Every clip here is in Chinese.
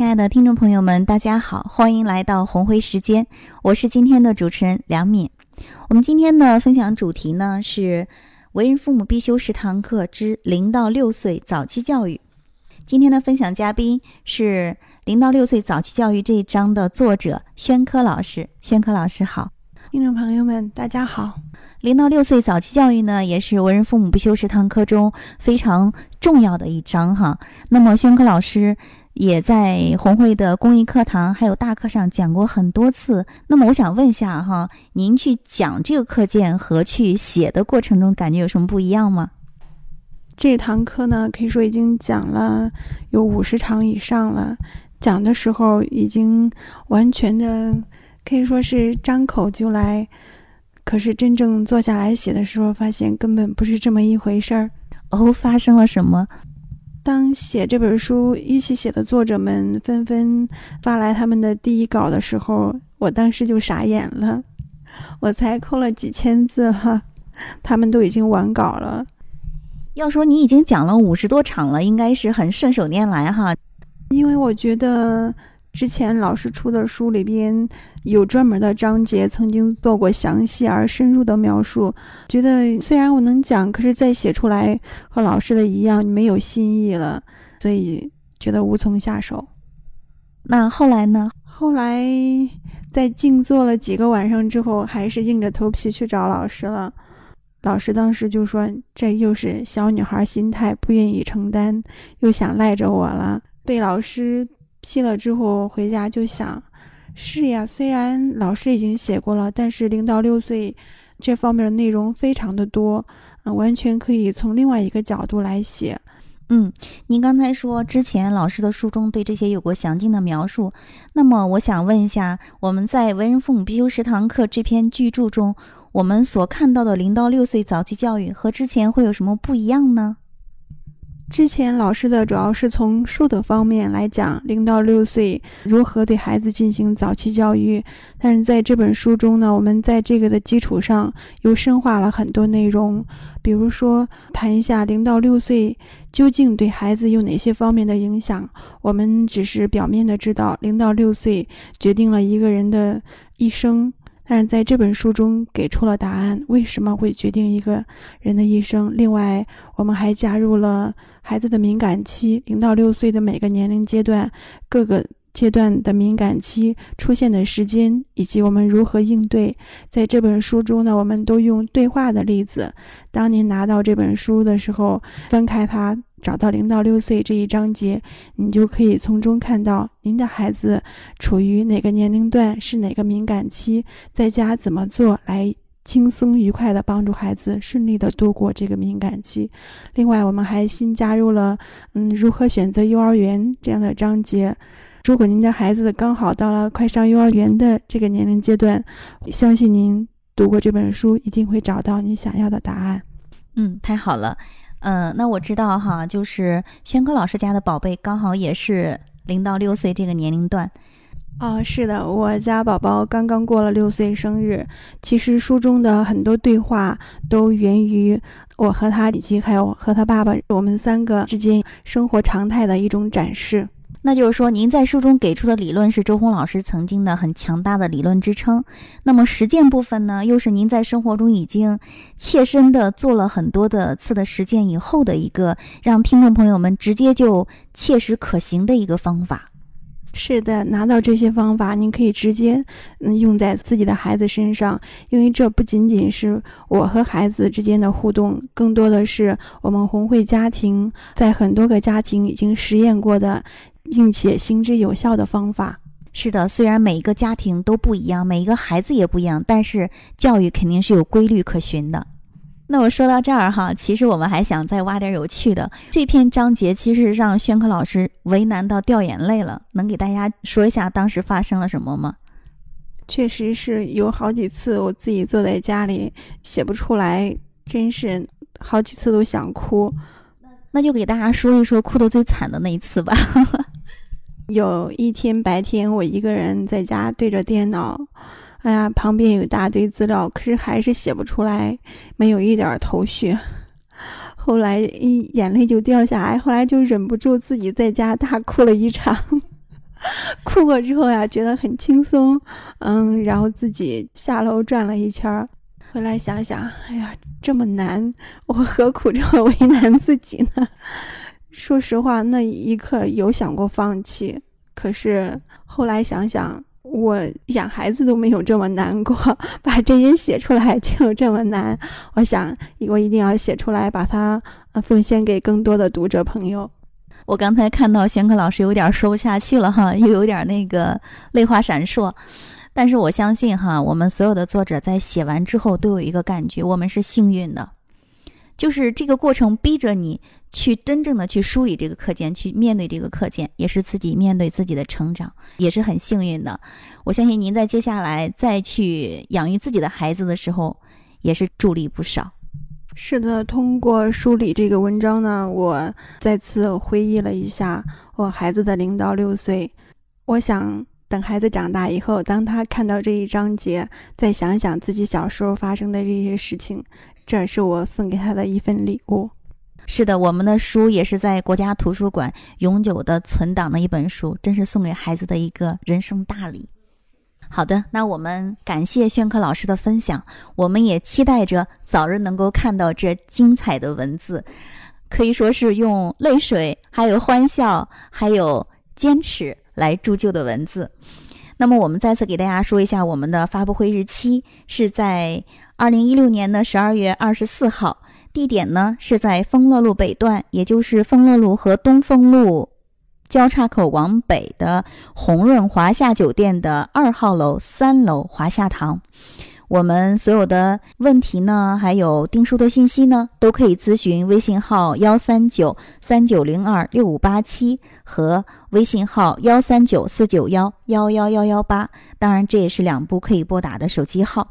亲爱的听众朋友们，大家好，欢迎来到红辉时间，我是今天的主持人梁敏。我们今天的分享主题呢是。为人父母必修十堂课之零到六岁早期教育。今天的分享嘉宾是零到六岁早期教育这一章的作者宣科老师。宣科老师好，听众朋友们大家好。零到六岁早期教育呢，也是为人父母必修十堂课中非常重要的一章哈。那么宣科老师。也在红会的公益课堂还有大课上讲过很多次。那么我想问一下哈，您去讲这个课件和去写的过程中，感觉有什么不一样吗？这堂课呢，可以说已经讲了有五十场以上了。讲的时候已经完全的可以说是张口就来，可是真正坐下来写的时候，发现根本不是这么一回事儿。哦，发生了什么？当写这本书一起写的作者们纷纷发来他们的第一稿的时候，我当时就傻眼了。我才扣了几千字哈，他们都已经完稿了。要说你已经讲了五十多场了，应该是很顺手拈来哈。因为我觉得。之前老师出的书里边有专门的章节，曾经做过详细而深入的描述。觉得虽然我能讲，可是再写出来和老师的一样没有新意了，所以觉得无从下手。那后来呢？后来在静坐了几个晚上之后，还是硬着头皮去找老师了。老师当时就说：“这又是小女孩心态，不愿意承担，又想赖着我了。”被老师。批了之后回家就想，是呀，虽然老师已经写过了，但是零到六岁这方面的内容非常的多，完全可以从另外一个角度来写。嗯，您刚才说之前老师的书中对这些有过详尽的描述，那么我想问一下，我们在《为人父母必修十堂课》这篇巨著中，我们所看到的零到六岁早期教育和之前会有什么不一样呢？之前老师的主要是从数的方面来讲，零到六岁如何对孩子进行早期教育。但是在这本书中呢，我们在这个的基础上又深化了很多内容，比如说谈一下零到六岁究竟对孩子有哪些方面的影响。我们只是表面的知道，零到六岁决定了一个人的一生。但是在这本书中给出了答案，为什么会决定一个人的一生？另外，我们还加入了孩子的敏感期，零到六岁的每个年龄阶段，各个阶段的敏感期出现的时间，以及我们如何应对。在这本书中呢，我们都用对话的例子。当您拿到这本书的时候，翻开它。找到零到六岁这一章节，你就可以从中看到您的孩子处于哪个年龄段，是哪个敏感期，在家怎么做来轻松愉快地帮助孩子顺利地度过这个敏感期。另外，我们还新加入了嗯如何选择幼儿园这样的章节。如果您的孩子刚好到了快上幼儿园的这个年龄阶段，相信您读过这本书一定会找到你想要的答案。嗯，太好了。嗯，那我知道哈，就是轩哥老师家的宝贝刚好也是零到六岁这个年龄段。哦，是的，我家宝宝刚刚过了六岁生日。其实书中的很多对话都源于我和他以及还有和他爸爸我们三个之间生活常态的一种展示。那就是说，您在书中给出的理论是周红老师曾经的很强大的理论支撑。那么实践部分呢，又是您在生活中已经切身的做了很多的次的实践以后的一个让听众朋友们直接就切实可行的一个方法。是的，拿到这些方法，您可以直接嗯用在自己的孩子身上，因为这不仅仅是我和孩子之间的互动，更多的是我们红会家庭在很多个家庭已经实验过的。并且行之有效的方法是的，虽然每一个家庭都不一样，每一个孩子也不一样，但是教育肯定是有规律可循的。那我说到这儿哈，其实我们还想再挖点有趣的。这篇章节其实让宣科老师为难到掉眼泪了，能给大家说一下当时发生了什么吗？确实是有好几次我自己坐在家里写不出来，真是好几次都想哭。那就给大家说一说哭得最惨的那一次吧。有一天白天，我一个人在家对着电脑，哎呀，旁边有一大堆资料，可是还是写不出来，没有一点头绪。后来眼泪就掉下来，后来就忍不住自己在家大哭了一场。哭过之后呀，觉得很轻松，嗯，然后自己下楼转了一圈儿，回来想想，哎呀，这么难，我何苦这么为难自己呢？说实话，那一刻有想过放弃，可是后来想想，我养孩子都没有这么难过，把这些写出来就这么难。我想，我一定要写出来，把它奉献给更多的读者朋友。我刚才看到玄科老师有点说不下去了哈，又有点那个泪花闪烁。但是我相信哈，我们所有的作者在写完之后都有一个感觉，我们是幸运的，就是这个过程逼着你去真正的去梳理这个课件，去面对这个课件，也是自己面对自己的成长，也是很幸运的。我相信您在接下来再去养育自己的孩子的时候，也是助力不少。是的，通过梳理这个文章呢，我再次回忆了一下我孩子的零到六岁。我想等孩子长大以后，当他看到这一章节，再想想自己小时候发生的这些事情，这是我送给他的一份礼物。是的，我们的书也是在国家图书馆永久的存档的一本书，真是送给孩子的一个人生大礼。好的，那我们感谢炫科老师的分享，我们也期待着早日能够看到这精彩的文字，可以说是用泪水、还有欢笑、还有坚持来铸就的文字。那么，我们再次给大家说一下，我们的发布会日期是在二零一六年的十二月二十四号，地点呢是在丰乐路北段，也就是丰乐路和东风路。交叉口往北的红润华夏酒店的二号楼三楼华夏堂，我们所有的问题呢，还有订书的信息呢，都可以咨询微信号幺三九三九零二六五八七和微信号幺三九四九幺幺幺幺幺八。当然，这也是两部可以拨打的手机号。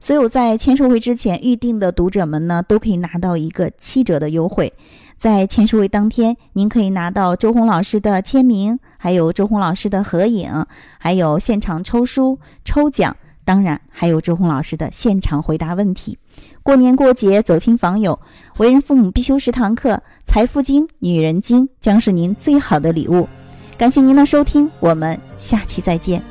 所有在签售会之前预定的读者们呢，都可以拿到一个七折的优惠。在签售会当天，您可以拿到周红老师的签名，还有周红老师的合影，还有现场抽书抽奖，当然还有周红老师的现场回答问题。过年过节走亲访友，为人父母必修十堂课，财富经、女人经将是您最好的礼物。感谢您的收听，我们下期再见。